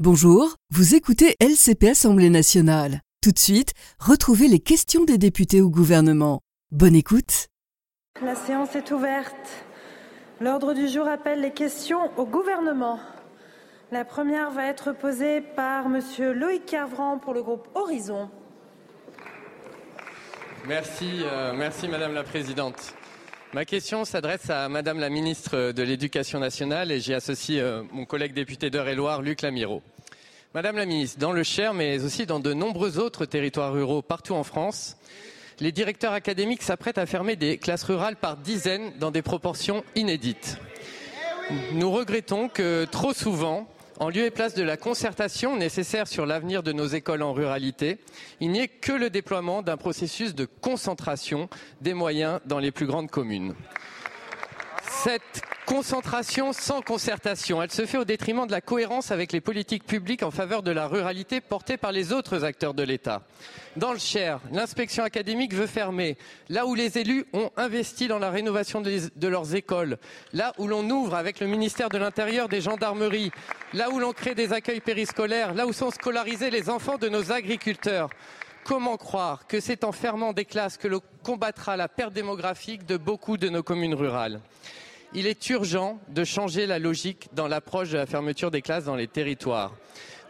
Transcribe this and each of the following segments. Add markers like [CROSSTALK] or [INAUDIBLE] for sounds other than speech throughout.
Bonjour, vous écoutez LCP Assemblée nationale. Tout de suite, retrouvez les questions des députés au gouvernement. Bonne écoute. La séance est ouverte. L'ordre du jour appelle les questions au gouvernement. La première va être posée par Monsieur Loïc Carvran pour le groupe Horizon. Merci, euh, merci Madame la Présidente. Ma question s'adresse à Madame la Ministre de l'Éducation nationale et j'y associe euh, mon collègue député d'Eure-et-Loire, Luc Lamiraud. Madame la Ministre, dans le Cher, mais aussi dans de nombreux autres territoires ruraux partout en France, les directeurs académiques s'apprêtent à fermer des classes rurales par dizaines dans des proportions inédites. Nous regrettons que trop souvent, en lieu et place de la concertation nécessaire sur l'avenir de nos écoles en ruralité, il n'y ait que le déploiement d'un processus de concentration des moyens dans les plus grandes communes. Concentration sans concertation, elle se fait au détriment de la cohérence avec les politiques publiques en faveur de la ruralité portées par les autres acteurs de l'État. Dans le Cher, l'inspection académique veut fermer là où les élus ont investi dans la rénovation de, leurs écoles, là où l'on ouvre avec le ministère de l'Intérieur des gendarmeries, là où l'on crée des accueils périscolaires, là où sont scolarisés les enfants de nos agriculteurs. Comment croire que c'est en fermant des classes que l'on combattra la perte démographique de beaucoup de nos communes rurales? Il est urgent de changer la logique dans l'approche de la fermeture des classes dans les territoires.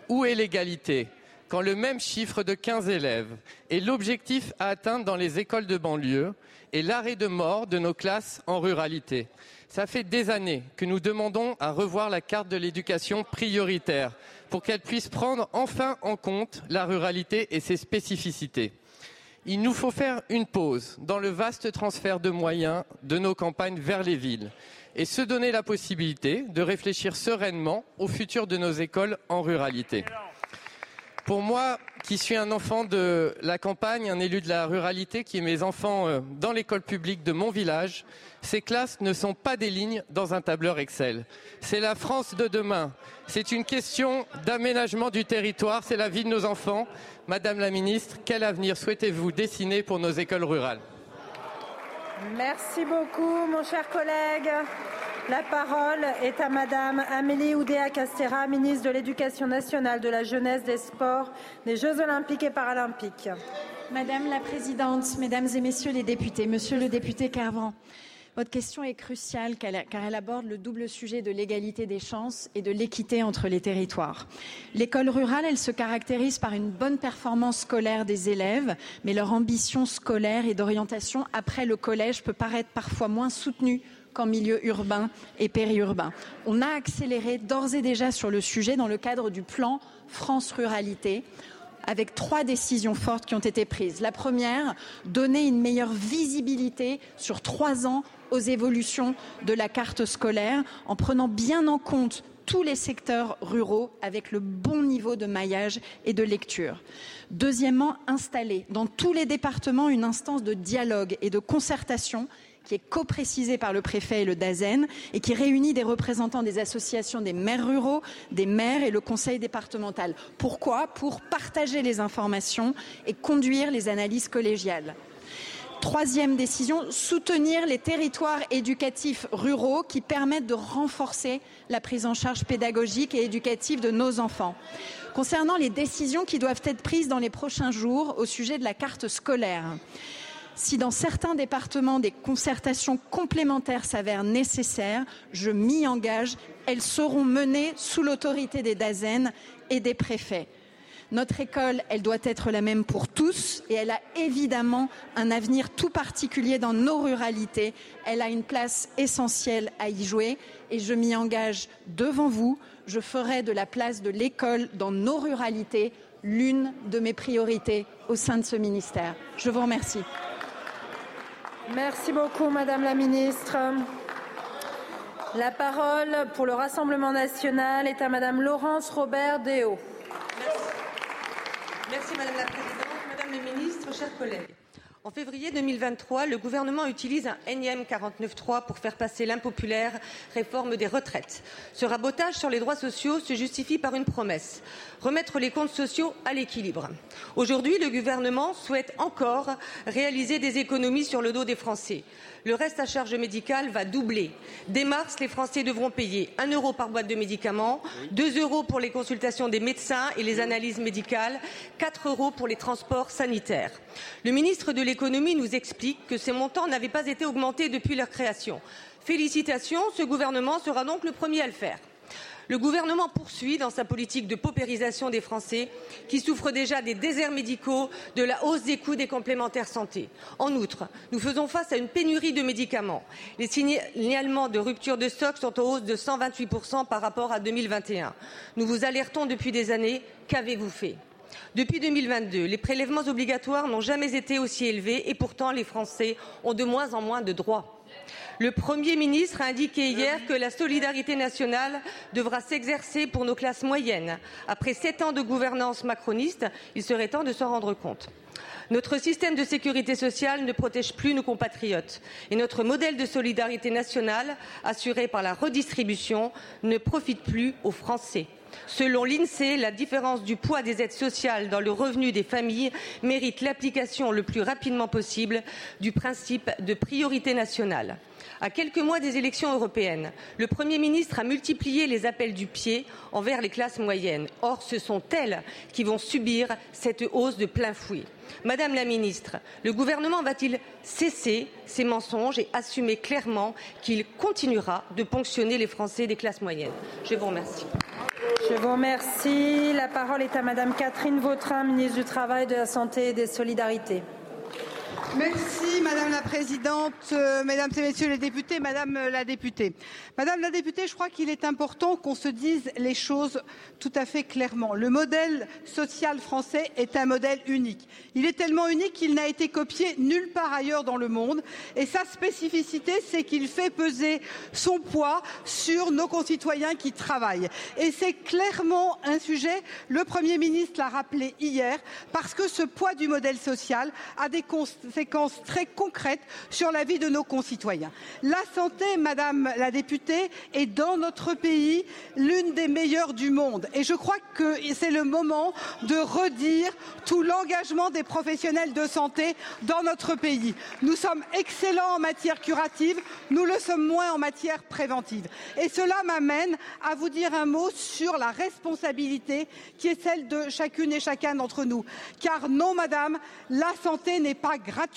Où est l'égalité quand le même chiffre de 15 élèves est l'objectif à atteindre dans les écoles de banlieue et l'arrêt de mort de nos classes en ruralité? Ça fait des années que nous demandons à revoir la carte de l'éducation prioritaire pour qu'elle puisse prendre enfin en compte la ruralité et ses spécificités. Il nous faut faire une pause dans le vaste transfert de moyens de nos campagnes vers les villes et se donner la possibilité de réfléchir sereinement au futur de nos écoles en ruralité. Pour moi, qui suis un enfant de la campagne, un élu de la ruralité, qui ai mes enfants euh, dans l'école publique de mon village, ces classes ne sont pas des lignes dans un tableur Excel. C'est la France de demain. C'est une question d'aménagement du territoire, c'est la vie de nos enfants. Madame la ministre, quel avenir souhaitez-vous dessiner pour nos écoles rurales? Merci beaucoup, mon cher collègue. La parole est à Madame Amélie Oudéa-Castera, ministre de l'Éducation nationale, de la jeunesse, des sports, des Jeux olympiques et paralympiques. Madame la Présidente, Mesdames et Messieurs les députés, Monsieur le député Carvan, votre question est cruciale car elle aborde le double sujet de l'égalité des chances et de l'équité entre les territoires. L'école rurale, elle se caractérise par une bonne performance scolaire des élèves, mais leur ambition scolaire et d'orientation après le collège peut paraître parfois moins soutenue qu'en milieu urbain et périurbain. On a accéléré d'ores et déjà sur le sujet dans le cadre du plan France Ruralité avec trois décisions fortes qui ont été prises. La première, donner une meilleure visibilité sur trois ans aux évolutions de la carte scolaire en prenant bien en compte tous les secteurs ruraux avec le bon niveau de maillage et de lecture. Deuxièmement, installer dans tous les départements une instance de dialogue et de concertation qui est coprécisé par le préfet et le DAZEN et qui réunit des représentants des associations des maires ruraux, des maires et le conseil départemental. Pourquoi? Pour partager les informations et conduire les analyses collégiales. Troisième décision, soutenir les territoires éducatifs ruraux qui permettent de renforcer la prise en charge pédagogique et éducative de nos enfants. Concernant les décisions qui doivent être prises dans les prochains jours au sujet de la carte scolaire, si dans certains départements des concertations complémentaires s'avèrent nécessaires, je m'y engage, elles seront menées sous l'autorité des DAZEN et des préfets. Notre école, elle doit être la même pour tous et elle a évidemment un avenir tout particulier dans nos ruralités. Elle a une place essentielle à y jouer et je m'y engage devant vous. Je ferai de la place de l'école dans nos ruralités l'une de mes priorités au sein de ce ministère. Je vous remercie. Merci beaucoup, Madame la Ministre. La parole pour le Rassemblement national est à Madame Laurence Robert Déo. Merci. Merci Madame la Présidente, Madame les ministres, chers collègues. En février 2023, le gouvernement utilise un énième 49.3 pour faire passer l'impopulaire réforme des retraites. Ce rabotage sur les droits sociaux se justifie par une promesse remettre les comptes sociaux à l'équilibre. Aujourd'hui, le gouvernement souhaite encore réaliser des économies sur le dos des Français. Le reste à charge médicale va doubler. Dès mars, les Français devront payer 1 euro par boîte de médicaments, 2 euros pour les consultations des médecins et les analyses médicales, 4 euros pour les transports sanitaires. Le ministre de l'économie nous explique que ces montants n'avaient pas été augmentés depuis leur création. Félicitations, ce gouvernement sera donc le premier à le faire. Le gouvernement poursuit dans sa politique de paupérisation des Français qui souffrent déjà des déserts médicaux, de la hausse des coûts des complémentaires santé. En outre, nous faisons face à une pénurie de médicaments. Les signalements de rupture de stock sont en hausse de 128% par rapport à 2021. Nous vous alertons depuis des années. Qu'avez-vous fait? Depuis 2022, les prélèvements obligatoires n'ont jamais été aussi élevés et pourtant les Français ont de moins en moins de droits. Le Premier ministre a indiqué hier que la solidarité nationale devra s'exercer pour nos classes moyennes. Après sept ans de gouvernance macroniste, il serait temps de s'en rendre compte. Notre système de sécurité sociale ne protège plus nos compatriotes et notre modèle de solidarité nationale, assuré par la redistribution, ne profite plus aux Français. Selon l'INSEE, la différence du poids des aides sociales dans le revenu des familles mérite l'application le plus rapidement possible du principe de priorité nationale. À quelques mois des élections européennes, le Premier ministre a multiplié les appels du pied envers les classes moyennes. Or, ce sont elles qui vont subir cette hausse de plein fouet. Madame la ministre, le gouvernement va-t-il cesser ces mensonges et assumer clairement qu'il continuera de ponctionner les Français des classes moyennes? Je vous remercie. Je vous remercie. La parole est à Madame Catherine Vautrin, ministre du Travail, de la Santé et des Solidarités. Merci Madame la Présidente, euh, Mesdames et Messieurs les députés, Madame la députée. Madame la députée, je crois qu'il est important qu'on se dise les choses tout à fait clairement. Le modèle social français est un modèle unique. Il est tellement unique qu'il n'a été copié nulle part ailleurs dans le monde. Et sa spécificité, c'est qu'il fait peser son poids sur nos concitoyens qui travaillent. Et c'est clairement un sujet, le Premier ministre l'a rappelé hier, parce que ce poids du modèle social a des conséquences très concrètes sur la vie de nos concitoyens. La santé, Madame la députée, est dans notre pays l'une des meilleures du monde. Et je crois que c'est le moment de redire tout l'engagement des professionnels de santé dans notre pays. Nous sommes excellents en matière curative, nous le sommes moins en matière préventive. Et cela m'amène à vous dire un mot sur la responsabilité qui est celle de chacune et chacun d'entre nous. Car non, Madame, la santé n'est pas gratuite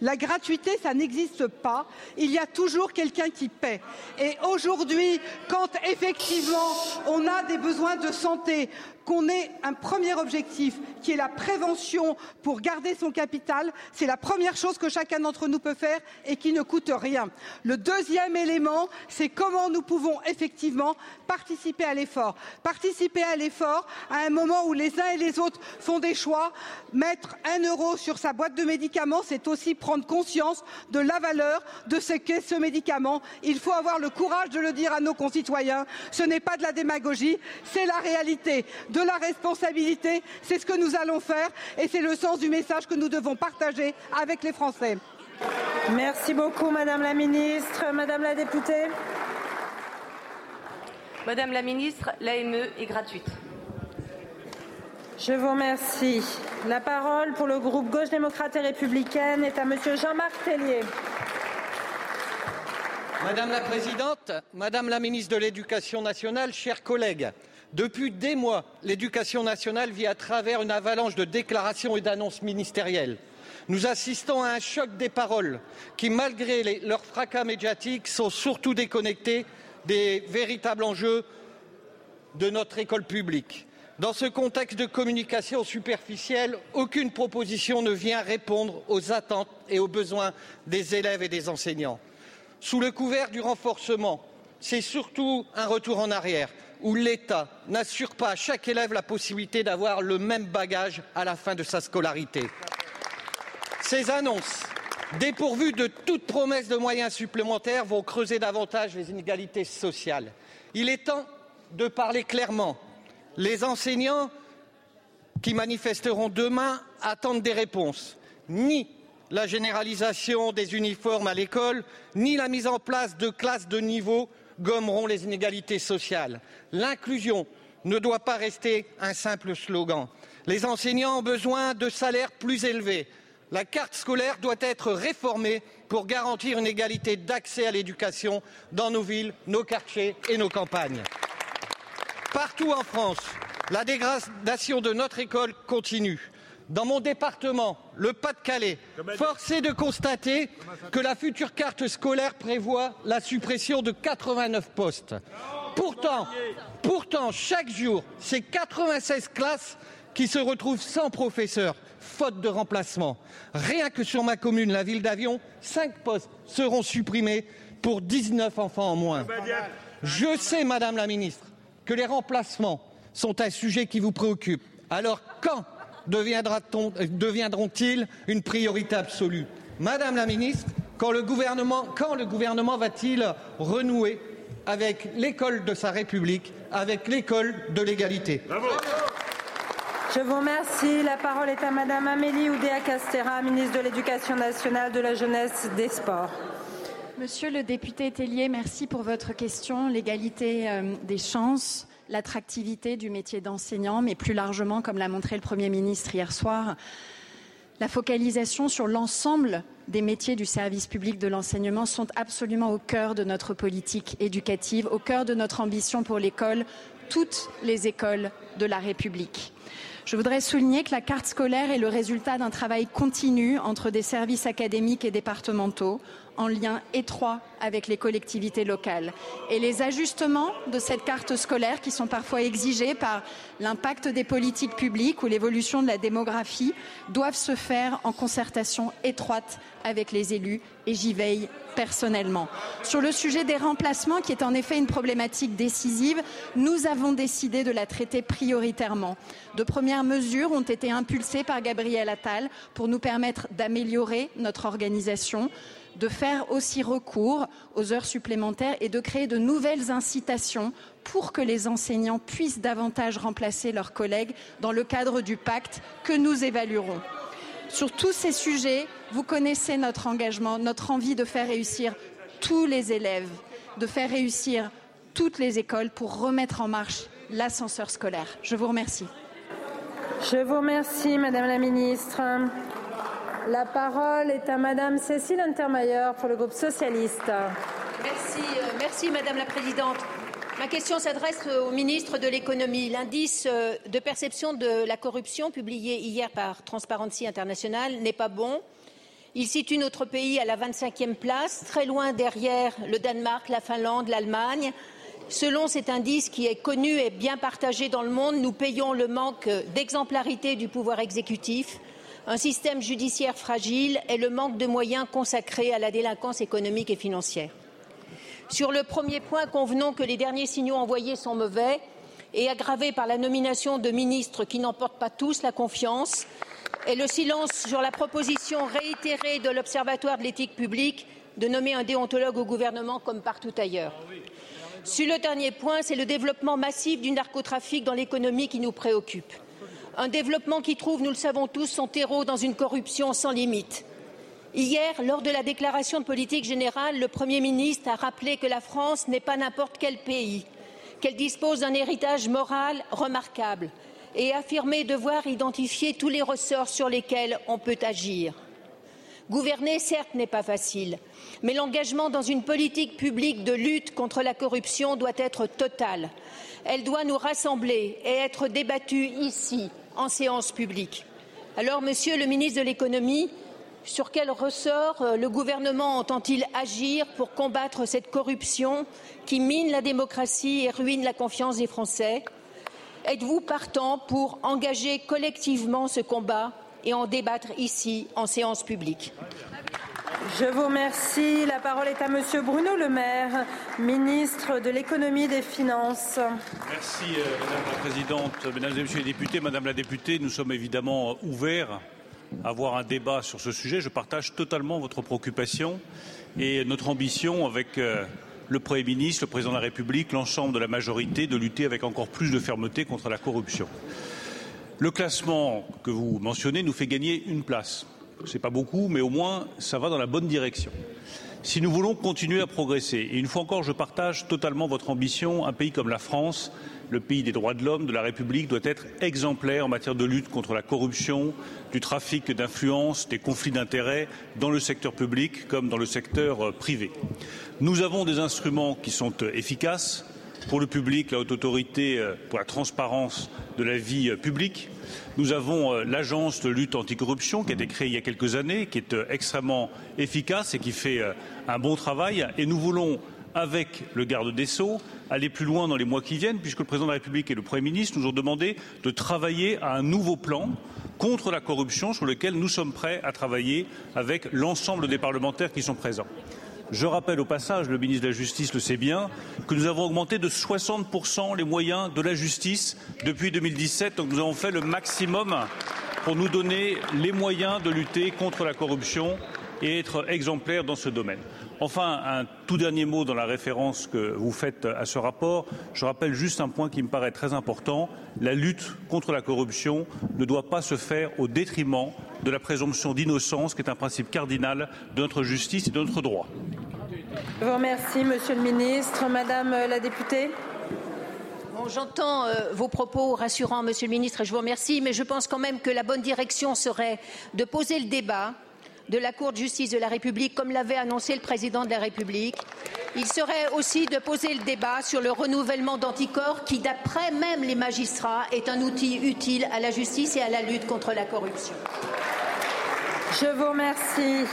La gratuité, ça n'existe pas. Il y a toujours quelqu'un qui paie. Et aujourd'hui, quand effectivement on a des besoins de santé, qu'on ait un premier objectif qui est la prévention pour garder son capital, c'est la première chose que chacun d'entre nous peut faire et qui ne coûte rien. Le deuxième élément, c'est comment nous pouvons effectivement participer à l'effort. Participer à l'effort à un moment où les uns et les autres font des choix. Mettre un euro sur sa boîte de médicaments, c'est aussi prendre conscience de la valeur de ce qu'est ce médicament. Il faut avoir le courage de le dire à nos concitoyens. Ce n'est pas de la démagogie, c'est la réalité la responsabilité. C'est ce que nous allons faire et c'est le sens du message que nous devons partager avec les Français. Merci beaucoup, Madame la Ministre. Madame la députée. Madame la Ministre, l'AME est gratuite. Je vous remercie. La parole pour le groupe Gauche démocrate et républicaine est à Monsieur Jean-Marc Tellier. Madame la Présidente, Madame la Ministre de l'Éducation nationale, chers collègues, depuis des mois, l'éducation nationale vit à travers une avalanche de déclarations et d'annonces ministérielles. Nous assistons à un choc des paroles qui, malgré leur fracas médiatique, sont surtout déconnectés des véritables enjeux de notre école publique. Dans ce contexte de communication superficielle, aucune proposition ne vient répondre aux attentes et aux besoins des élèves et des enseignants. Sous le couvert du renforcement, c'est surtout un retour en arrière où l'État n'assure pas à chaque élève la possibilité d'avoir le même bagage à la fin de sa scolarité. Ces annonces, dépourvues de toute promesse de moyens supplémentaires, vont creuser davantage les inégalités sociales. Il est temps de parler clairement. Les enseignants qui manifesteront demain attendent des réponses. Ni la généralisation des uniformes à l'école, ni la mise en place de classes de niveau gommeront les inégalités sociales. L'inclusion ne doit pas rester un simple slogan. Les enseignants ont besoin de salaires plus élevés. La carte scolaire doit être réformée pour garantir une égalité d'accès à l'éducation dans nos villes, nos quartiers et nos campagnes. Partout en France, la dégradation de notre école continue. Dans mon département, le Pas-de-Calais, force est de constater que la future carte scolaire prévoit la suppression de 89 postes. Pourtant, pourtant chaque jour, c'est 96 classes qui se retrouvent sans professeur, faute de remplacement. Rien que sur ma commune, la ville d'Avion, 5 postes seront supprimés pour 19 enfants en moins. Je sais, Madame la Ministre, que les remplacements sont un sujet qui vous préoccupe. Alors quand deviendront-ils une priorité absolue? Madame la Ministre, quand le gouvernement, quand le gouvernement va-t-il renouer avec l'école de sa République, avec l'école de l'égalité? Je vous remercie. La parole est à Madame Amélie Oudéa-Castera, ministre de l'Éducation nationale, de la jeunesse, des sports. Monsieur le député Tellier, merci pour votre question. L'égalité euh, des chances l'attractivité du métier d'enseignant, mais plus largement, comme l'a montré le Premier ministre hier soir, la focalisation sur l'ensemble des métiers du service public de l'enseignement sont absolument au cœur de notre politique éducative, au cœur de notre ambition pour l'école, toutes les écoles de la République. Je voudrais souligner que la carte scolaire est le résultat d'un travail continu entre des services académiques et départementaux, en lien étroit avec les collectivités locales. Et les ajustements de cette carte scolaire, qui sont parfois exigés par l'impact des politiques publiques ou l'évolution de la démographie, doivent se faire en concertation étroite avec les élus et j'y veille personnellement. Sur le sujet des remplacements, qui est en effet une problématique décisive, nous avons décidé de la traiter prioritairement. De premières mesures ont été impulsées par Gabriel Attal pour nous permettre d'améliorer notre organisation de faire aussi recours aux heures supplémentaires et de créer de nouvelles incitations pour que les enseignants puissent davantage remplacer leurs collègues dans le cadre du pacte que nous évaluerons. Sur tous ces sujets, vous connaissez notre engagement, notre envie de faire réussir tous les élèves, de faire réussir toutes les écoles pour remettre en marche l'ascenseur scolaire. Je vous remercie. Je vous remercie, Madame la Ministre. La parole est à Madame Cécile Untermaier pour le groupe socialiste. Merci, euh, merci Madame la Présidente. Ma question s'adresse au ministre de l'économie. L'indice euh, de perception de la corruption publié hier par Transparency International n'est pas bon. Il situe notre pays à la 25e place, très loin derrière le Danemark, la Finlande, l'Allemagne. Selon cet indice qui est connu et bien partagé dans le monde, nous payons le manque d'exemplarité du pouvoir exécutif, un système judiciaire fragile et le manque de moyens consacrés à la délinquance économique et financière. Sur le premier point, convenons que les derniers signaux envoyés sont mauvais et aggravés par la nomination de ministres qui n'emportent pas tous la confiance et le silence sur la proposition réitérée de l'Observatoire de l'éthique publique de nommer un déontologue au gouvernement comme partout ailleurs. Sur le dernier point, c'est le développement massif du narcotrafic dans l'économie qui nous préoccupe. Un développement qui trouve, nous le savons tous, son terreau dans une corruption sans limite. Hier, lors de la déclaration de politique générale, le Premier ministre a rappelé que la France n'est pas n'importe quel pays, qu'elle dispose d'un héritage moral remarquable et affirmé devoir identifier tous les ressorts sur lesquels on peut agir. Gouverner, certes, n'est pas facile, mais l'engagement dans une politique publique de lutte contre la corruption doit être total. Elle doit nous rassembler et être débattue ici, en séance publique. Alors, Monsieur le ministre de l'économie, sur quel ressort euh, le gouvernement entend-il agir pour combattre cette corruption qui mine la démocratie et ruine la confiance des Français? Êtes-vous partant pour engager collectivement ce combat et en débattre ici en séance publique? Je vous remercie. La parole est à Monsieur Bruno Le Maire, ministre de l'économie et des finances. Merci euh, Madame la Présidente, Mesdames et Messieurs les députés. Madame la députée, nous sommes évidemment ouverts à avoir un débat sur ce sujet. Je partage totalement votre préoccupation et notre ambition avec euh, le Premier ministre, le Président de la République, l'ensemble de la majorité, de lutter avec encore plus de fermeté contre la corruption. Le classement que vous mentionnez nous fait gagner une place c'est pas beaucoup, mais au moins ça va dans la bonne direction. Si nous voulons continuer à progresser, et une fois encore, je partage totalement votre ambition, un pays comme la France, le pays des droits de l'homme, de la République, doit être exemplaire en matière de lutte contre la corruption, du trafic d'influence, des conflits d'intérêts dans le secteur public comme dans le secteur euh, privé. Nous avons des instruments qui sont euh, efficaces pour le public, la haute autorité euh, pour la transparence de la vie publique. Nous avons l'agence de lutte anticorruption qui a été créée il y a quelques années, qui est extrêmement efficace et qui fait un bon travail. Et nous voulons avec le garde des Sceaux, aller plus loin dans les mois qui viennent, puisque le président de la République et le Premier ministre nous ont demandé de travailler à un nouveau plan contre la corruption sur lequel nous sommes prêts à travailler avec l'ensemble des parlementaires qui sont présents. Je rappelle au passage, le ministre de la Justice le sait bien, que nous avons augmenté de 60% les moyens de la justice depuis 2017. Donc nous avons fait le maximum pour nous donner les moyens de lutter contre la corruption et être exemplaires dans ce domaine. Enfin, un tout dernier mot dans la référence que vous faites à ce rapport. Je rappelle juste un point qui me paraît très important. La lutte contre la corruption ne doit pas se faire au détriment de la présomption d'innocence, qui est un principe cardinal de notre justice et de notre droit. Je vous remercie, Monsieur le Ministre. Madame la députée. J'entends euh, vos propos rassurants, Monsieur le Ministre, et je vous remercie, mais je pense quand même que la bonne direction serait de poser le débat de la Cour de justice de la République, comme l'avait annoncé le président de la République. Il serait aussi de poser le débat sur le renouvellement d'anticorps qui, d'après même les magistrats, est un outil utile à la justice et à la lutte contre la corruption. Je vous remercie.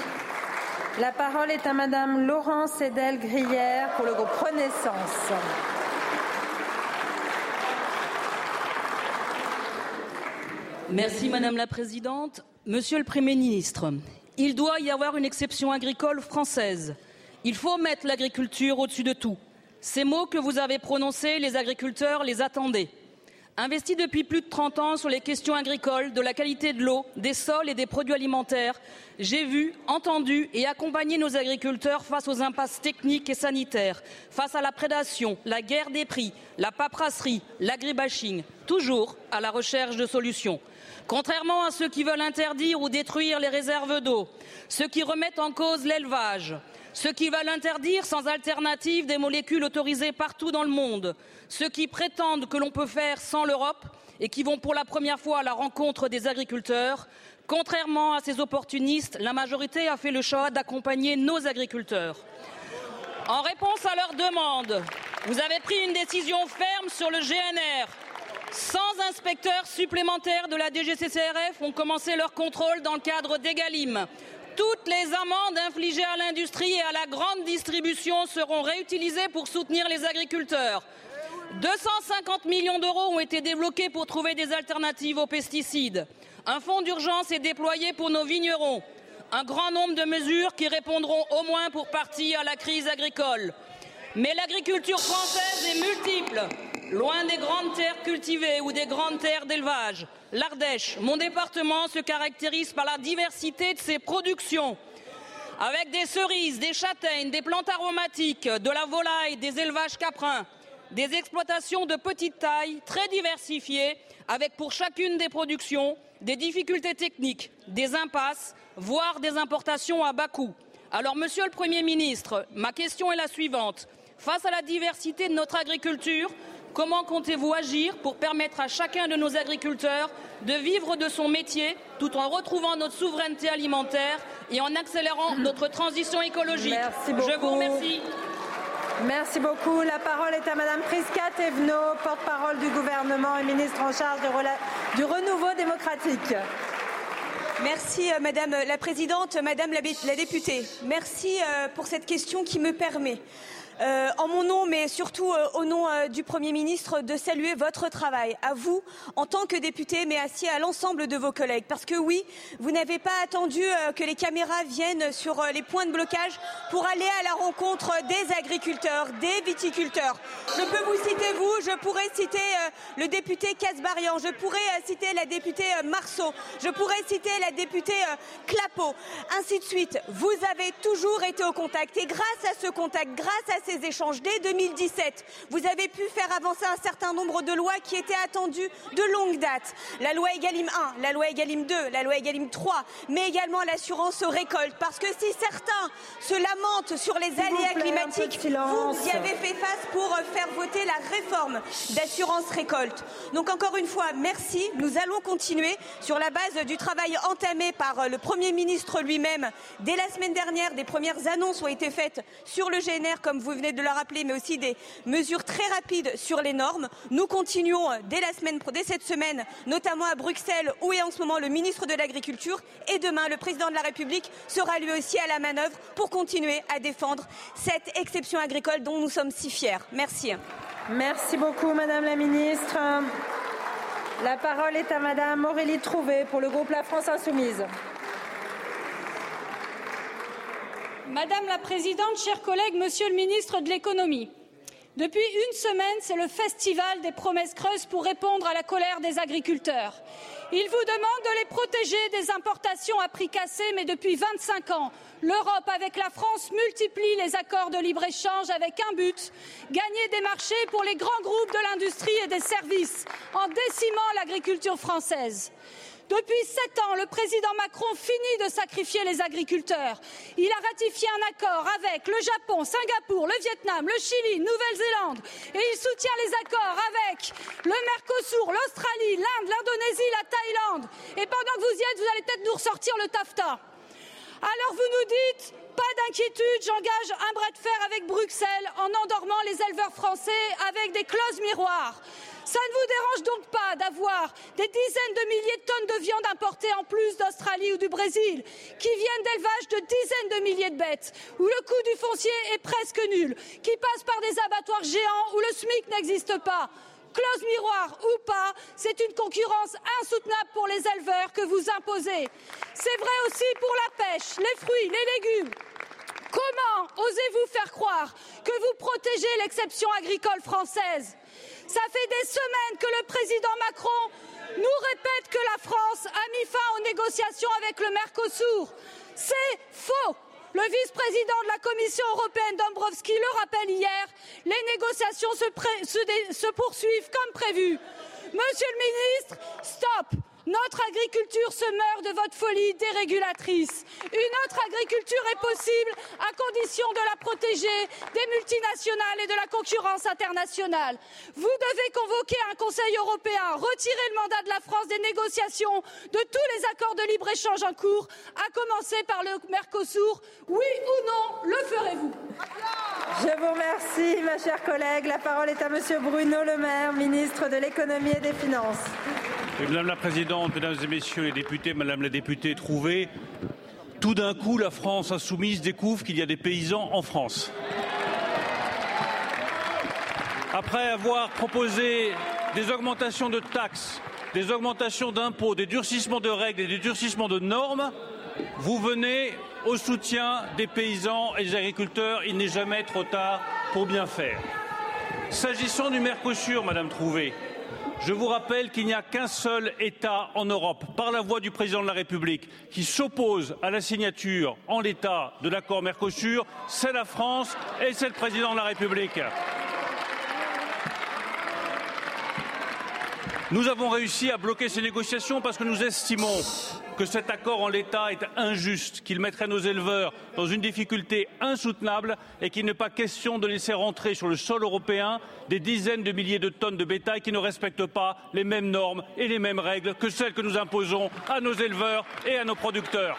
La parole est à Madame Laurence Edel Grière pour le groupe Renaissance. Madame la Présidente. Monsieur le Premier ministre, il doit y avoir une exception agricole française. Il faut mettre l'agriculture au-dessus de tout. Ces mots que vous avez prononcés, les agriculteurs les attendaient. Investis depuis plus de 30 ans sur les questions agricoles, de la qualité de l'eau, des sols et des produits alimentaires, j'ai vu, entendu et accompagné nos agriculteurs face aux impasses techniques et sanitaires, face à la prédation, la guerre des prix, la paperasserie, l'agribashing, toujours à la recherche de solutions. Contrairement à ceux qui veulent interdire ou détruire les réserves d'eau, ceux qui remettent en cause l'élevage, ceux qui veulent interdire sans alternative des molécules autorisées partout dans le monde, ceux qui prétendent que l'on peut faire sans l'Europe et qui vont pour la première fois à la rencontre des agriculteurs, contrairement à ces opportunistes, la majorité a fait le choix d'accompagner nos agriculteurs. En réponse à leurs demandes, vous avez pris une décision ferme sur le GNR, 100 inspecteurs supplémentaires de la DGCCRF ont commencé leur contrôle dans le cadre d'Egalim. Toutes les amendes infligées à l'industrie et à la grande distribution seront réutilisées pour soutenir les agriculteurs. 250 millions d'euros ont été débloqués pour trouver des alternatives aux pesticides. Un fonds d'urgence est déployé pour nos vignerons. Un grand nombre de mesures qui répondront au moins pour partie à la crise agricole. Mais l'agriculture française est multiple. Loin des grandes terres cultivées ou des grandes terres d'élevage, l'Ardèche, mon département, se caractérise par la diversité de ses productions. Avec des cerises, des châtaignes, des plantes aromatiques, de la volaille, des élevages caprins, des exploitations de petite taille très diversifiées, avec pour chacune des productions des difficultés techniques, des impasses, voire des importations à bas coût. Alors, Monsieur le Premier ministre, ma question est la suivante. Face à la diversité de notre agriculture, Comment comptez-vous agir pour permettre à chacun de nos agriculteurs de vivre de son métier tout en retrouvant notre souveraineté alimentaire et en accélérant [CLEARS THROAT] notre transition écologique? Merci beaucoup. Je vous remercie. Merci beaucoup. La parole est à Madame Prisca Thévenot, porte-parole du gouvernement et ministre en charge du renouveau démocratique. Merci euh, Madame la Présidente, Madame la, députée. Merci euh, pour cette question qui me permet euh, en mon nom, mais surtout euh, au nom euh, du Premier ministre, de saluer votre travail, à vous en tant que député, mais ainsi à l'ensemble de vos collègues. Parce que oui, vous n'avez pas attendu que les caméras viennent sur les points de blocage pour aller à la rencontre des agriculteurs, des viticulteurs. Je peux vous citer vous, je pourrais citer le député Casbarian, je pourrais citer la députée Marceau, je pourrais citer la députée Clapeau, ainsi de suite. Vous avez toujours été au contact et grâce à ce contact, grâce à ces échanges. Dès 2017, vous avez pu faire avancer un certain nombre de lois qui étaient attendues de longue date. La loi Egalim 1, la loi Egalim 2, la loi Egalim 3, mais également l'assurance récolte. Parce que si certains se lamentent sur les aléas climatiques, vous y avez fait face pour faire voter la réforme d'assurance récolte. Donc encore une fois, merci. Nous allons continuer sur la base du travail entamé par le Premier ministre lui-même. Dès la semaine dernière, des premières annonces ont été faites sur le GNR, comme vous venez de le rappeler, mais aussi des mesures très rapides sur les normes. Nous continuons semaine, dès cette semaine, notamment à Bruxelles, où est en ce moment le ministre de l'Agriculture. Et demain, le président de la République sera lui aussi à la manœuvre pour continuer à défendre cette exception agricole dont nous sommes si fiers. Merci. Merci beaucoup, Madame la Ministre. La parole est à Madame Aurélie Trouvé pour le groupe La France Insoumise. Madame la Présidente, chers collègues, Monsieur le Ministre de l'Économie, depuis une semaine, c'est le festival des promesses creuses pour répondre à la colère des agriculteurs. Ils vous demandent de les protéger des importations à prix cassés, mais depuis 25 ans, l'Europe, avec la France, multiplie les accords de libre-échange avec un but, gagner des marchés pour les grands groupes de l'industrie et des services, en décimant l'agriculture française. Depuis sept ans, le président Macron finit de sacrifier les agriculteurs. Il a ratifié un accord avec le Japon, Singapour, le Vietnam, le Chili, Nouvelle-Zélande et il soutient les accords avec le Mercosur, l'Australie, l'Inde, l'Indonésie, la Thaïlande. Et pendant que vous y êtes, vous allez peut-être nous ressortir le TAFTA. Alors vous nous dites, pas d'inquiétude, j'engage un bras de fer avec Bruxelles en endormant les éleveurs français avec des clauses miroirs. Ça ne vous dérange donc pas d'avoir des dizaines de milliers de tonnes de viande importées en plus d'Australie ou du Brésil, qui viennent d'élevage de dizaines de milliers de bêtes, où le coût du foncier est presque nul, qui passent par des abattoirs géants où le SMIC n'existe pas? Clause miroir ou pas, c'est une concurrence insoutenable pour les éleveurs que vous imposez. C'est vrai aussi pour la pêche, les fruits, les légumes. Comment osez-vous faire croire que vous protégez l'exception agricole française? Ça fait des semaines que le président Macron nous répète que la France a mis fin aux négociations avec le Mercosur. C'est faux. Le vice-président de la Commission européenne, Dombrovski, le rappelle hier, les négociations se, se poursuivent comme prévu. Monsieur le ministre, stop notre agriculture se meurt de votre folie dérégulatrice. Une autre agriculture est possible à condition de la protéger des multinationales et de la concurrence internationale. Vous devez convoquer un Conseil européen, retirer le mandat de la France des négociations de tous les accords de libre-échange en cours, à commencer par le Mercosur. Oui ou non, le ferez-vous? Je vous remercie, ma chère collègue. La parole est à Monsieur Bruno Le Maire, ministre de l'économie et des finances. Madame la Présidente, Mesdames et Messieurs les députés, Madame la députée Trouvé, tout d'un coup, la France insoumise découvre qu'il y a des paysans en France. Après avoir proposé des augmentations de taxes, des augmentations d'impôts, des durcissements de règles et des durcissements de normes, vous venez au soutien des paysans et des agriculteurs. Il n'est jamais trop tard pour bien faire. S'agissant du Mercosur, Madame Trouvé, je vous rappelle qu'il n'y a qu'un seul État en Europe, par la voix du président de la République, qui s'oppose à la signature en l'état de l'accord Mercosur, c'est la France et c'est le président de la République. Nous avons réussi à bloquer ces négociations parce que nous estimons que cet accord en l'état est injuste, qu'il mettrait nos éleveurs dans une difficulté insoutenable et qu'il n'est pas question de laisser rentrer sur le sol européen des dizaines de milliers de tonnes de bétail qui ne respectent pas les mêmes normes et les mêmes règles que celles que nous imposons à nos éleveurs et à nos producteurs.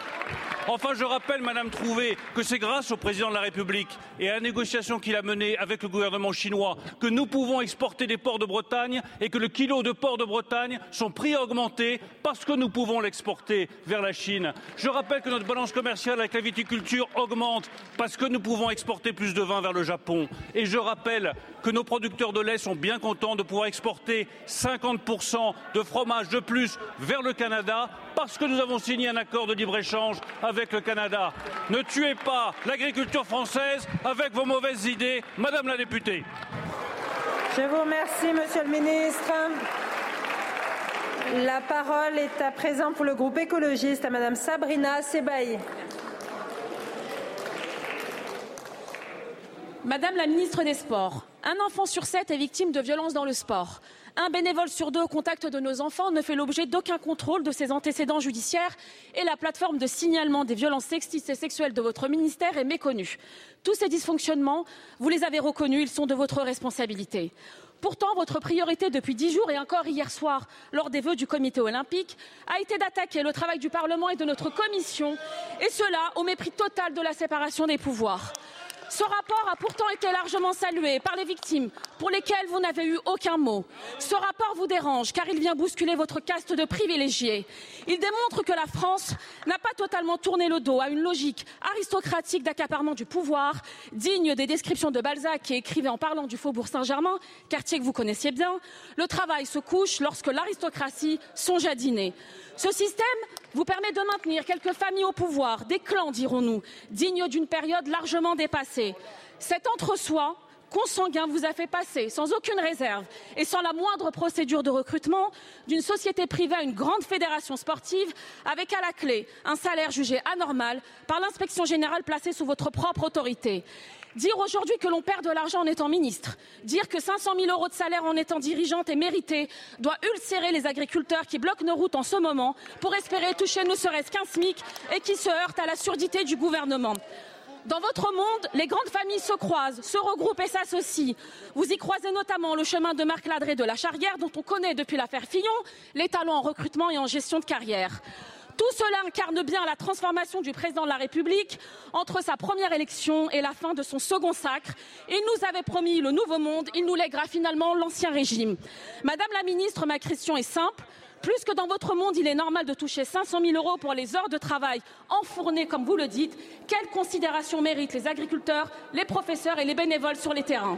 Enfin, je rappelle, Madame Trouvé, que c'est grâce au président de la République et à la négociation qu'il a menée avec le gouvernement chinois que nous pouvons exporter des ports de Bretagne et que le kilo de porc de Bretagne, son prix a augmenté parce que nous pouvons l'exporter vers la Chine. Je rappelle que notre balance commerciale avec la viticulture augmente parce que nous pouvons exporter plus de vin vers le Japon. Et je rappelle que nos producteurs de lait sont bien contents de pouvoir exporter 50% de fromage de plus vers le Canada parce que nous avons signé un accord de libre-échange avec le Canada. Ne tuez pas l'agriculture française avec vos mauvaises idées, Madame la députée. Je vous remercie, Monsieur le ministre. La parole est à présent pour le groupe écologiste à Madame Sabrina Sebaï. Madame la ministre des Sports, un enfant sur sept est victime de violences dans le sport. Un bénévole sur deux au contact de nos enfants ne fait l'objet d'aucun contrôle de ses antécédents judiciaires et la plateforme de signalement des violences sexistes et sexuelles de votre ministère est méconnue. Tous ces dysfonctionnements, vous les avez reconnus, ils sont de votre responsabilité. Pourtant, votre priorité depuis dix jours et encore hier soir, lors des vœux du comité olympique, a été d'attaquer le travail du Parlement et de notre commission, et cela au mépris total de la séparation des pouvoirs. Ce rapport a pourtant été largement salué par les victimes, pour lesquelles vous n'avez eu aucun mot. Ce rapport vous dérange car il vient bousculer votre caste de privilégiés. Il démontre que la France n'a pas totalement tourné le dos à une logique aristocratique d'accaparement du pouvoir, digne des descriptions de Balzac qui écrivait en parlant du faubourg Saint-Germain, quartier que vous connaissiez bien. Le travail se couche lorsque l'aristocratie songe à dîner. Ce système vous permet de maintenir quelques familles au pouvoir, des clans, dirons-nous, dignes d'une période largement dépassée. Cet entre-soi consanguin vous a fait passer sans aucune réserve et sans la moindre procédure de recrutement d'une société privée à une grande fédération sportive avec à la clé un salaire jugé anormal par l'inspection générale placée sous votre propre autorité. Dire aujourd'hui que l'on perd de l'argent en étant ministre, dire que 500 000 euros de salaire en étant dirigeante est mérité, doit ulcérer les agriculteurs qui bloquent nos routes en ce moment pour espérer toucher ne serait-ce qu'un SMIC et qui se heurtent à la surdité du gouvernement. Dans votre monde, les grandes familles se croisent, se regroupent et s'associent. Vous y croisez notamment le chemin de Marc Ladré de la Charrière, dont on connaît depuis l'affaire Fillon les talents en recrutement et en gestion de carrière. Tout cela incarne bien la transformation du président de la République entre sa première élection et la fin de son second sacre. Il nous avait promis le nouveau monde, il nous lèguera finalement l'ancien régime. Madame la ministre, ma question est simple. Plus que dans votre monde, il est normal de toucher 500 000 euros pour les heures de travail enfournées, comme vous le dites. Quelle considération méritent les agriculteurs, les professeurs et les bénévoles sur les terrains?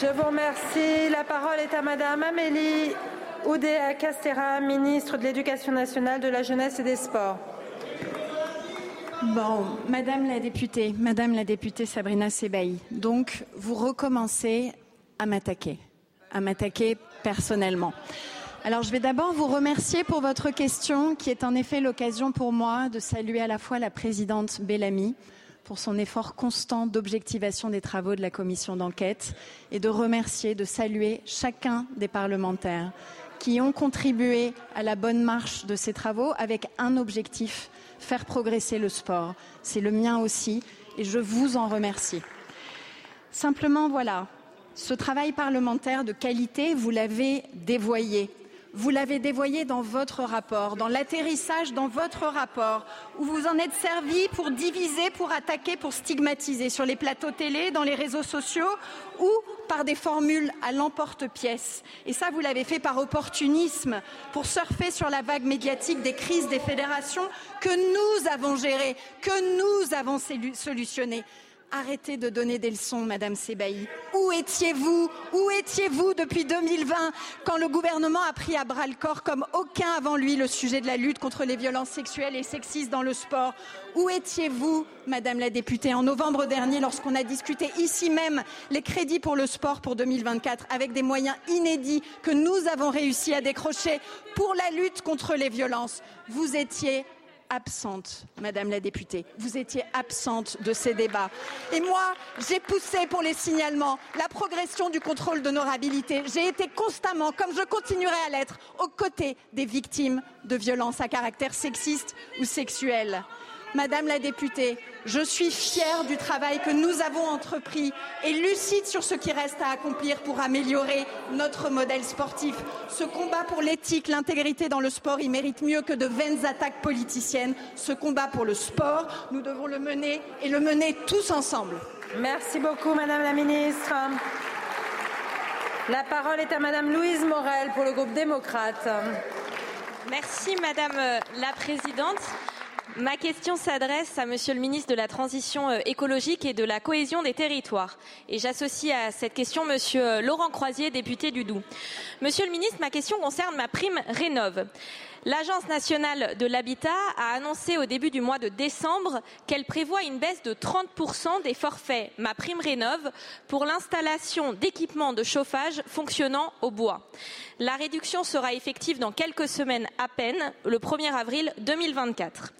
Je vous remercie. La parole est à Madame Amélie Oudéa Castera, ministre de l'Éducation nationale, de la jeunesse et des sports. Bon, Madame la députée, Madame la députée Sabrina Sebaï, donc vous recommencez à m'attaquer, à m'attaquer personnellement. Alors je vais d'abord vous remercier pour votre question qui est en effet l'occasion pour moi de saluer à la fois la présidente Bellamy pour son effort constant d'objectivation des travaux de la commission d'enquête et de remercier, de saluer chacun des parlementaires qui ont contribué à la bonne marche de ces travaux avec un objectif, faire progresser le sport. C'est le mien aussi et je vous en remercie. Simplement, voilà, ce travail parlementaire de qualité, vous l'avez dévoyé vous l'avez dévoyé dans votre rapport, dans l'atterrissage dans votre rapport, où vous en êtes servi pour diviser, pour attaquer, pour stigmatiser sur les plateaux télé, dans les réseaux sociaux ou par des formules à l'emporte-pièce. Et ça, vous l'avez fait par opportunisme, pour surfer sur la vague médiatique des crises des fédérations que nous avons gérées, que nous avons solutionnées. Arrêtez de donner des leçons, Madame Sebaï. Où étiez-vous? Où étiez-vous depuis 2020 quand le gouvernement a pris à bras le corps, comme aucun avant lui, le sujet de la lutte contre les violences sexuelles et sexistes dans le sport? Où étiez-vous, Madame la députée, en novembre dernier, lorsqu'on a discuté ici même les crédits pour le sport pour 2024, avec des moyens inédits que nous avons réussi à décrocher pour la lutte contre les violences? Vous étiez absente, Madame la députée. Vous étiez absente de ces débats. Et moi, j'ai poussé pour les signalements, la progression du contrôle d'honorabilité. J'ai été constamment, comme je continuerai à l'être, aux côtés des victimes de violences à caractère sexiste ou sexuel. Madame la députée, je suis fière du travail que nous avons entrepris et lucide sur ce qui reste à accomplir pour améliorer notre modèle sportif. Ce combat pour l'éthique, l'intégrité dans le sport, il mérite mieux que de vaines attaques politiciennes. Ce combat pour le sport, nous devons le mener et le mener tous ensemble. Merci beaucoup, Madame la Ministre. La parole est à Madame Louise Morel pour le groupe démocrate. Merci, Madame la Présidente. Ma question s'adresse à Monsieur le ministre de la Transition euh, écologique et de la cohésion des territoires. Et j'associe à cette question Monsieur euh, Laurent Croisier, député du Doubs. Monsieur le ministre, ma question concerne ma prime Rénov'. L'Agence nationale de l'habitat a annoncé au début du mois de décembre qu'elle prévoit une baisse de 30% des forfaits Ma Prime pour l'installation d'équipements de chauffage fonctionnant au bois. La réduction sera effective dans quelques semaines à peine, le 1er avril 2024.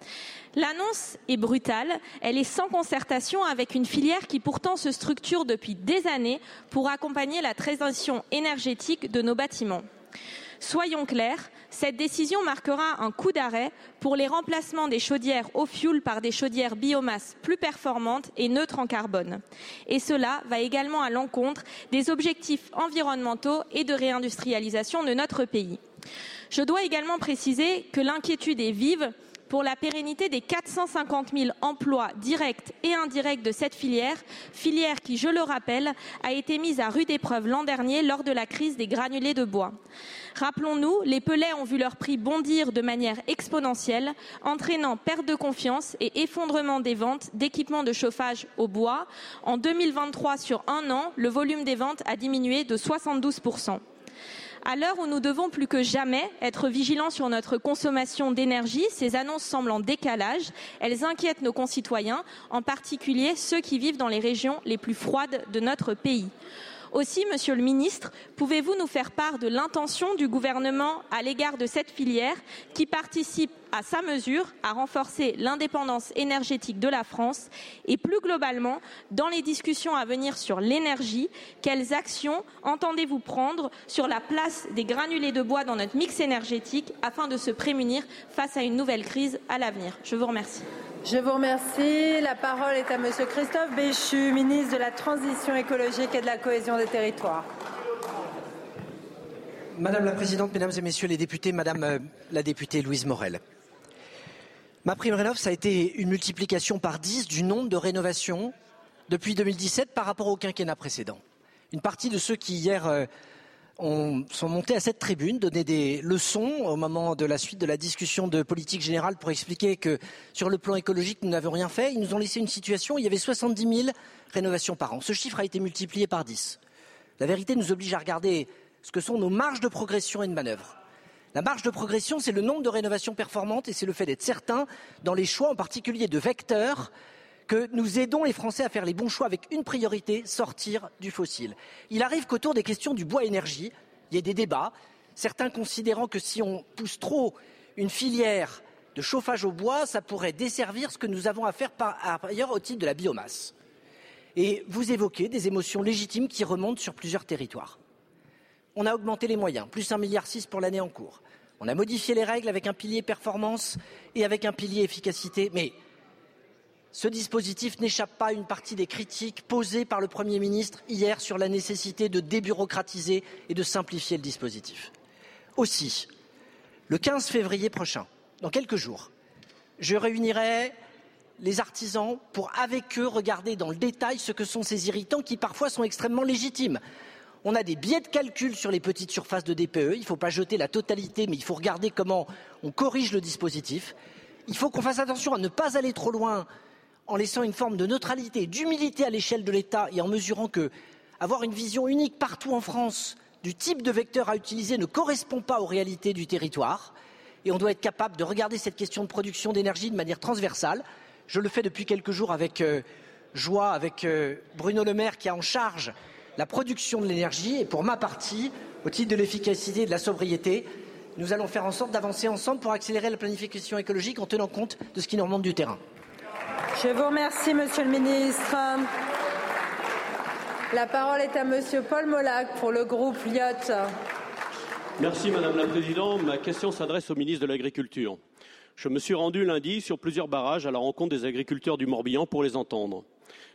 L'annonce est brutale, elle est sans concertation avec une filière qui pourtant se structure depuis des années pour accompagner la transition énergétique de nos bâtiments. Soyons clairs, cette décision marquera un coup d'arrêt pour les remplacements des chaudières au fioul par des chaudières biomasse plus performantes et neutres en carbone. Et cela va également à l'encontre des objectifs environnementaux et de réindustrialisation de notre pays. Je dois également préciser que l'inquiétude est vive pour la pérennité des 450 000 emplois directs et indirects de cette filière, filière qui, je le rappelle, a été mise à rude épreuve l'an dernier lors de la crise des granulés de bois. Rappelons-nous, les pellets ont vu leur prix bondir de manière exponentielle, entraînant perte de confiance et effondrement des ventes d'équipements de chauffage au bois. En 2023, sur un an, le volume des ventes a diminué de 72 à l'heure où nous devons plus que jamais être vigilants sur notre consommation d'énergie, ces annonces semblent en décalage. Elles inquiètent nos concitoyens, en particulier ceux qui vivent dans les régions les plus froides de notre pays. Aussi, Monsieur le Ministre, pouvez-vous nous faire part de l'intention du gouvernement à l'égard de cette filière qui participe à sa mesure à renforcer l'indépendance énergétique de la France et plus globalement, dans les discussions à venir sur l'énergie, quelles actions entendez-vous prendre sur la place des granulés de bois dans notre mix énergétique afin de se prémunir face à une nouvelle crise à l'avenir? Je vous remercie. Je vous remercie. La parole est à Monsieur Christophe Béchu, ministre de la Transition écologique et de la cohésion des territoires. Madame la Présidente, Mesdames et Messieurs les députés, Madame euh, la députée Louise Morel. Ma prime rénov, ça a été une multiplication par 10 du nombre de rénovations depuis 2017 par rapport au quinquennat précédent. Une partie de ceux qui hier euh, sont montés à cette tribune, donner des leçons au moment de la suite de la discussion de politique générale pour expliquer que sur le plan écologique, nous n'avons rien fait. Ils nous ont laissé une situation où il y avait 70 000 rénovations par an. Ce chiffre a été multiplié par 10. La vérité nous oblige à regarder ce que sont nos marges de progression et de manœuvre. La marge de progression, c'est le nombre de rénovations performantes et c'est le fait d'être certain dans les choix, en particulier de vecteurs, que nous aidons les Français à faire les bons choix avec une priorité, sortir du fossile. Il arrive qu'autour des questions du bois énergie, il y ait des débats, certains considérant que si on pousse trop une filière de chauffage au bois, ça pourrait desservir ce que nous avons à faire par ailleurs au titre de la biomasse. Et vous évoquez des émotions légitimes qui remontent sur plusieurs territoires. On a augmenté les moyens, plus 1,6 milliard pour l'année en cours. On a modifié les règles avec un pilier performance et avec un pilier efficacité. Mais ce dispositif n'échappe pas à une partie des critiques posées par le Premier ministre hier sur la nécessité de débureaucratiser et de simplifier le dispositif. Aussi, le 15 février prochain, dans quelques jours, je réunirai les artisans pour, avec eux, regarder dans le détail ce que sont ces irritants qui parfois sont extrêmement légitimes. On a des biais de calcul sur les petites surfaces de DPE. Il ne faut pas jeter la totalité, mais il faut regarder comment on corrige le dispositif. Il faut qu'on fasse attention à ne pas aller trop loin en laissant une forme de neutralité, d'humilité à l'échelle de l'État et en mesurant que avoir une vision unique partout en France du type de vecteur à utiliser ne correspond pas aux réalités du territoire. Et on doit être capable de regarder cette question de production d'énergie de manière transversale. Je le fais depuis quelques jours avec euh, joie, avec euh, Bruno Le Maire qui a en charge la production de l'énergie. Et pour ma partie, au titre de l'efficacité et de la sobriété, nous allons faire en sorte d'avancer ensemble pour accélérer la planification écologique en tenant compte de ce qui nous remonte du terrain. Je vous remercie, Monsieur le Ministre. La parole est à Monsieur Paul Molac pour le groupe Lyot. Merci Madame la Présidente. Ma question s'adresse au ministre de l'Agriculture. Je me suis rendu lundi sur plusieurs barrages à la rencontre des agriculteurs du Morbihan pour les entendre.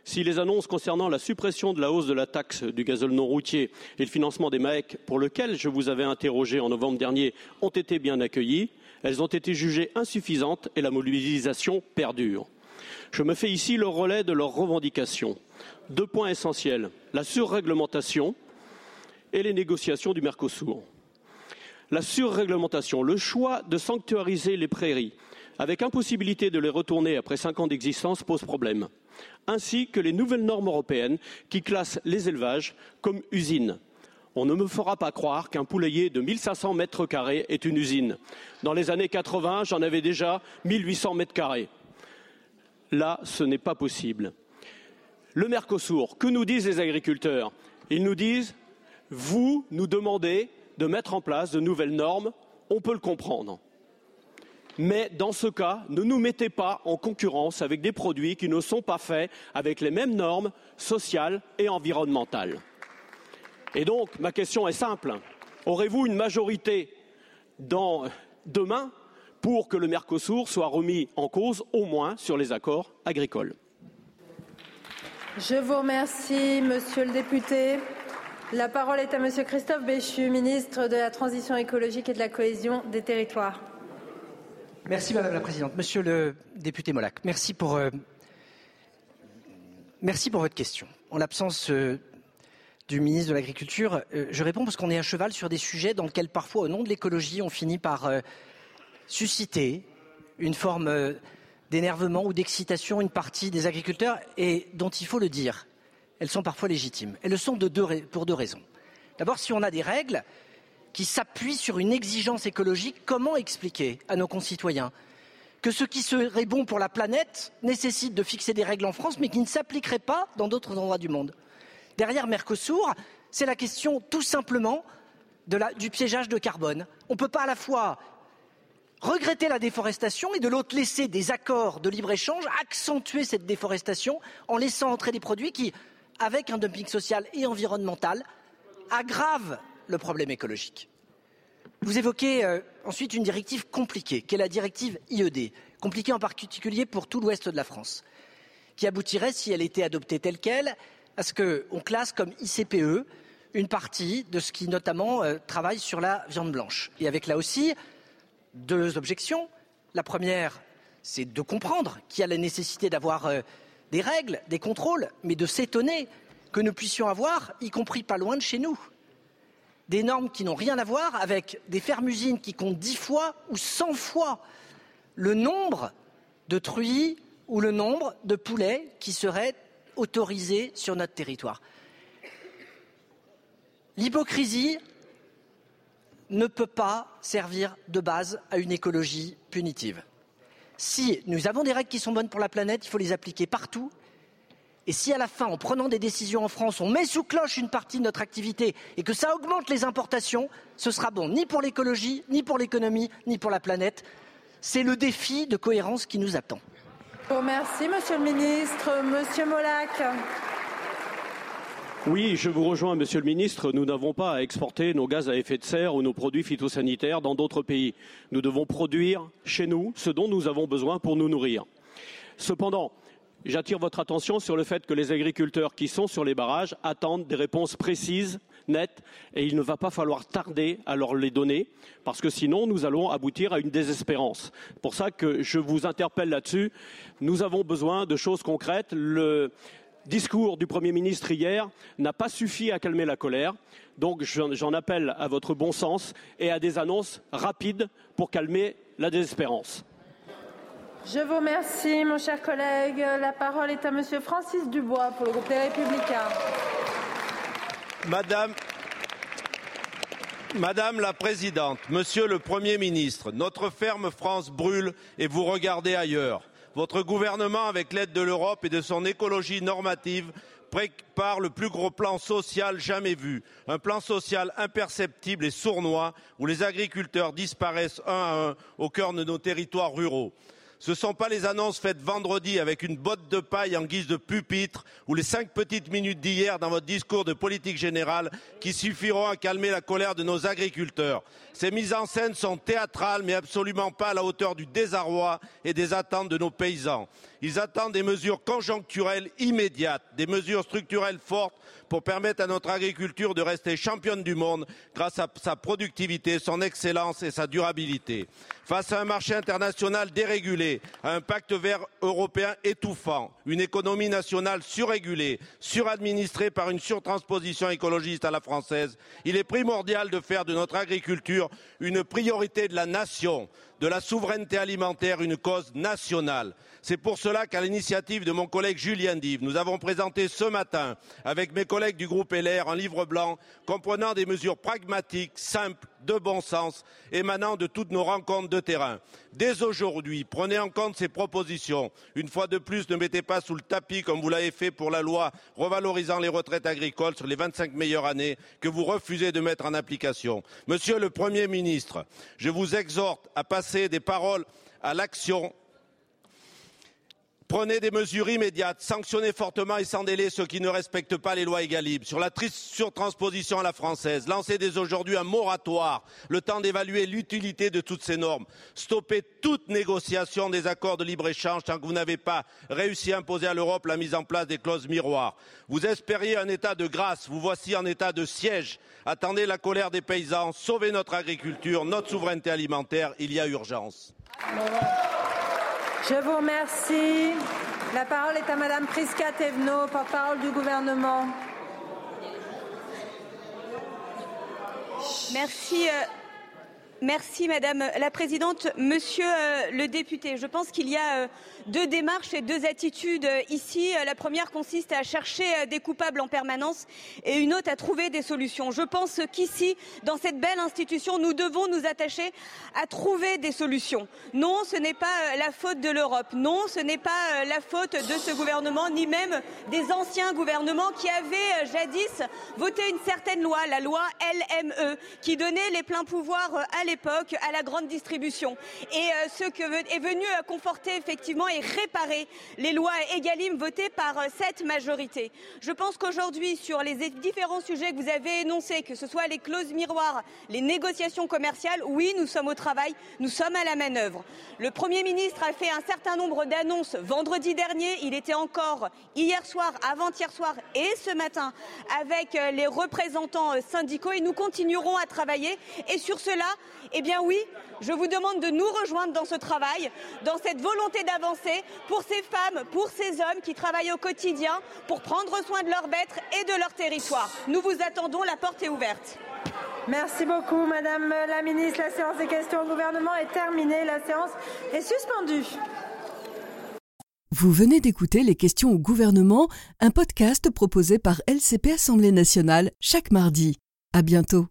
Si les annonces concernant la suppression de la hausse de la taxe du gazole non routier et le financement des MAEC, pour lequel je vous avais interrogé en novembre dernier, ont été bien accueillies, elles ont été jugées insuffisantes et la mobilisation perdure. Je me fais ici le relais de leurs revendications. Deux points essentiels la surréglementation et les négociations du Mercosur. La surréglementation, le choix de sanctuariser les prairies avec impossibilité de les retourner après cinq ans d'existence pose problème, ainsi que les nouvelles normes européennes qui classent les élevages comme usines. On ne me fera pas croire qu'un poulailler de 1500 mètres carrés est une usine. Dans les années 80, j'en avais déjà 1800 mètres carrés. Là, ce n'est pas possible. Le Mercosur, que nous disent les agriculteurs? Ils nous disent vous nous demandez de mettre en place de nouvelles normes, on peut le comprendre. Mais dans ce cas, ne nous mettez pas en concurrence avec des produits qui ne sont pas faits avec les mêmes normes sociales et environnementales. Et donc, ma question est simple. Aurez-vous une majorité demain pour que le Mercosur soit remis en cause, au moins sur les accords agricoles? Je vous remercie, monsieur le député. La parole est à monsieur Christophe Béchu, ministre de la Transition écologique et de la cohésion des territoires. Merci Madame la Présidente. Monsieur le député Molac, merci pour, euh, votre question. En l'absence euh, du ministre de l'Agriculture, euh, je réponds parce qu'on est à cheval sur des sujets dans lesquels parfois, au nom de l'écologie, on finit par susciter une forme d'énervement ou d'excitation une partie des agriculteurs et dont il faut le dire, elles sont parfois légitimes. Elles le sont pour deux raisons. D'abord, si on a des règles, qui s'appuie sur une exigence écologique, comment expliquer à nos concitoyens que ce qui serait bon pour la planète nécessite de fixer des règles en France, mais qui ne s'appliqueraient pas dans d'autres endroits du monde? Derrière Mercosur, c'est la question tout simplement du piégeage de carbone. On ne peut pas à la fois regretter la déforestation et de l'autre laisser des accords de libre-échange accentuer cette déforestation en laissant entrer des produits qui, avec un dumping social et environnemental, aggravent le problème écologique. Vous évoquez euh, ensuite une directive compliquée, qui est la directive IED, compliquée en particulier pour tout l'ouest de la France, qui aboutirait, si elle était adoptée telle qu'elle, à ce qu'on classe comme ICPE une partie de ce qui notamment euh, travaille sur la viande blanche. Et avec là aussi deux objections. La première, c'est de comprendre qu'il y a la nécessité d'avoir euh, des règles, des contrôles, mais de s'étonner que nous puissions avoir, y compris pas loin de chez nous, des normes qui n'ont rien à voir avec des fermes-usines qui comptent dix fois ou cent fois le nombre de truies ou le nombre de poulets qui seraient autorisés sur notre territoire. L'hypocrisie ne peut pas servir de base à une écologie punitive. Si nous avons des règles qui sont bonnes pour la planète, il faut les appliquer partout et si à la fin, en prenant des décisions en France, on met sous cloche une partie de notre activité et que ça augmente les importations, ce sera bon ni pour l'écologie, ni pour l'économie, ni pour la planète. C'est le défi de cohérence qui nous attend. Merci, Monsieur le Ministre. Monsieur Molac. Oui, je vous rejoins, Monsieur le Ministre. Nous n'avons pas à exporter nos gaz à effet de serre ou nos produits phytosanitaires dans d'autres pays. Nous devons produire chez nous ce dont nous avons besoin pour nous nourrir. Cependant, J'attire votre attention sur le fait que les agriculteurs qui sont sur les barrages attendent des réponses précises, nettes, et il ne va pas falloir tarder à leur les donner, parce que sinon nous allons aboutir à une désespérance. C'est pour ça que je vous interpelle là-dessus. Nous avons besoin de choses concrètes. Le discours du Premier ministre hier n'a pas suffi à calmer la colère. Donc j'en appelle à votre bon sens et à des annonces rapides pour calmer la désespérance. Je vous remercie, mon cher collègue. La parole est à Monsieur Francis Dubois pour le groupe Les Républicains. Madame, Madame la Présidente, Monsieur le Premier ministre, notre ferme France brûle et vous regardez ailleurs. Votre gouvernement, avec l'aide de l'Europe et de son écologie normative, prépare le plus gros plan social jamais vu. Un plan social imperceptible et sournois où les agriculteurs disparaissent un à un au cœur de nos territoires ruraux. Ce ne sont pas les annonces faites vendredi avec une botte de paille en guise de pupitre ou les cinq petites minutes d'hier dans votre discours de politique générale qui suffiront à calmer la colère de nos agriculteurs. Ces mises en scène sont théâtrales mais absolument pas à la hauteur du désarroi et des attentes de nos paysans. Ils attendent des mesures conjoncturelles immédiates, des mesures structurelles fortes pour permettre à notre agriculture de rester championne du monde grâce à sa productivité, son excellence et sa durabilité. Face à un marché international dérégulé, à un pacte vert européen étouffant, une économie nationale surrégulée, suradministrée par une surtransposition écologiste à la française, il est primordial de faire de notre agriculture une priorité de la nation de la souveraineté alimentaire une cause nationale. C'est pour cela qu'à l'initiative de mon collègue Julien Dive, nous avons présenté ce matin, avec mes collègues du groupe LR, un livre blanc comprenant des mesures pragmatiques, simples, de bon sens, émanant de toutes nos rencontres de terrain. Dès aujourd'hui, prenez en compte ces propositions. Une fois de plus, ne mettez pas sous le tapis comme vous l'avez fait pour la loi revalorisant les retraites agricoles sur les 25 meilleures années que vous refusez de mettre en application. Monsieur le Premier ministre, je vous exhorte à passer des paroles à l'action Prenez des mesures immédiates, sanctionnez fortement et sans délai ceux qui ne respectent pas les lois Egalim. Sur la surtransposition à la française, lancez dès aujourd'hui un moratoire, le temps d'évaluer l'utilité de toutes ces normes. Stoppez toute négociation des accords de libre-échange tant que vous n'avez pas réussi à imposer à l'Europe la mise en place des clauses miroirs. Vous espériez un état de grâce, vous voici en état de siège. Attendez la colère des paysans, sauvez notre agriculture, notre souveraineté alimentaire, il y a urgence. Je vous remercie. La parole est à Madame Priska Thévenot, porte-parole du gouvernement. Merci. Euh, merci Madame la Présidente. Monsieur euh, le député, je pense qu'il y a euh, deux démarches et deux attitudes ici. La première consiste à chercher des coupables en permanence et une autre à trouver des solutions. Je pense qu'ici, dans cette belle institution, nous devons nous attacher à trouver des solutions. Non, ce n'est pas la faute de l'Europe. Non, ce n'est pas la faute de ce gouvernement, ni même des anciens gouvernements qui avaient jadis voté une certaine loi, la loi LME, qui donnait les pleins pouvoirs à l'époque à la grande distribution. Et ce que est venu conforter effectivement réparer les lois Egalim votées par euh, cette majorité. Je pense qu'aujourd'hui, sur les différents sujets que vous avez énoncés, que ce soit les clauses miroirs, les négociations commerciales, oui, nous sommes au travail, nous sommes à la manœuvre. Le Premier ministre a fait un certain nombre d'annonces vendredi dernier. Il était encore hier soir, avant-hier soir et ce matin avec euh, les représentants euh, syndicaux et nous continuerons à travailler. Et sur cela, eh bien oui, je vous demande de nous rejoindre dans ce travail, dans cette volonté d'avancer pour ces femmes, pour ces hommes qui travaillent au quotidien pour prendre soin de leurs bêtes et de leur territoire. Nous vous attendons, la porte est ouverte. Merci beaucoup, Madame la Ministre. La séance des questions au gouvernement est terminée. La séance est suspendue. Vous venez d'écouter Les questions au gouvernement, un podcast proposé par LCP Assemblée nationale chaque mardi. À bientôt.